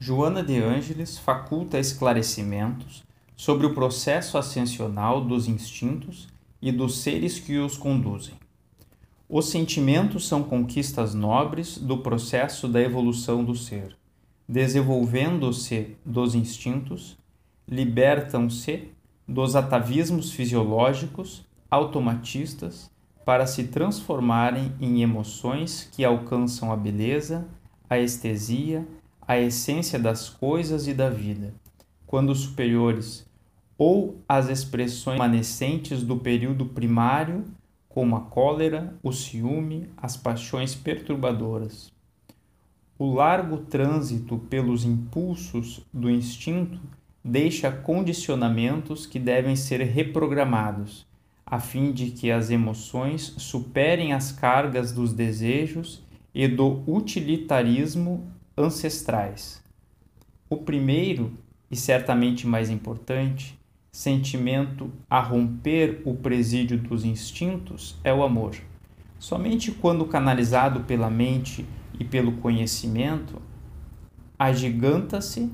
Joana de Ângeles faculta esclarecimentos sobre o processo ascensional dos instintos e dos seres que os conduzem. Os sentimentos são conquistas nobres do processo da evolução do ser. Desenvolvendo-se dos instintos, libertam-se dos atavismos fisiológicos automatistas para se transformarem em emoções que alcançam a beleza, a estesia, a essência das coisas e da vida, quando superiores, ou as expressões remanescentes do período primário como a cólera, o ciúme, as paixões perturbadoras. O largo trânsito pelos impulsos do instinto deixa condicionamentos que devem ser reprogramados, a fim de que as emoções superem as cargas dos desejos e do utilitarismo ancestrais. O primeiro, e certamente mais importante, sentimento a romper o presídio dos instintos é o amor. Somente quando canalizado pela mente e pelo conhecimento, agiganta-se,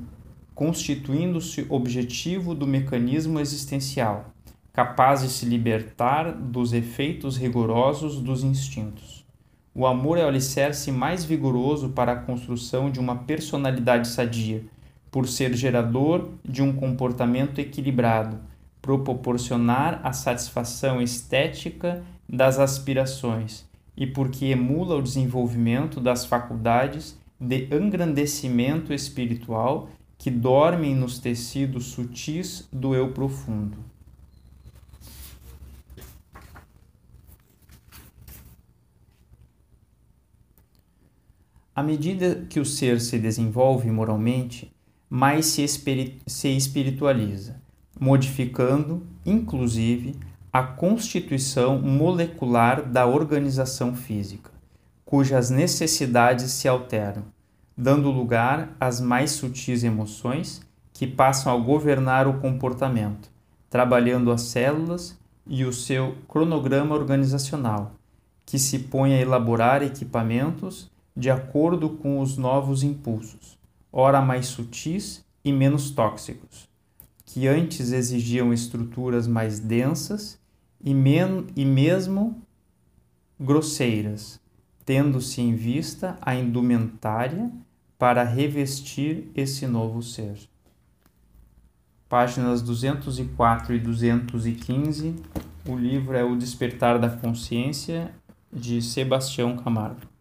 constituindo-se objetivo do mecanismo existencial, capaz de se libertar dos efeitos rigorosos dos instintos. O amor é o alicerce mais vigoroso para a construção de uma personalidade sadia por ser gerador de um comportamento equilibrado, proporcionar a satisfação estética das aspirações e porque emula o desenvolvimento das faculdades de engrandecimento espiritual que dormem nos tecidos sutis do eu profundo. À medida que o ser se desenvolve moralmente, mais se, se espiritualiza, modificando, inclusive, a constituição molecular da organização física, cujas necessidades se alteram, dando lugar às mais sutis emoções que passam a governar o comportamento, trabalhando as células e o seu cronograma organizacional, que se põe a elaborar equipamentos de acordo com os novos impulsos ora mais sutis e menos tóxicos, que antes exigiam estruturas mais densas e, men e mesmo grosseiras, tendo-se em vista a indumentária para revestir esse novo ser. Páginas 204 e 215. O livro é O Despertar da Consciência, de Sebastião Camargo.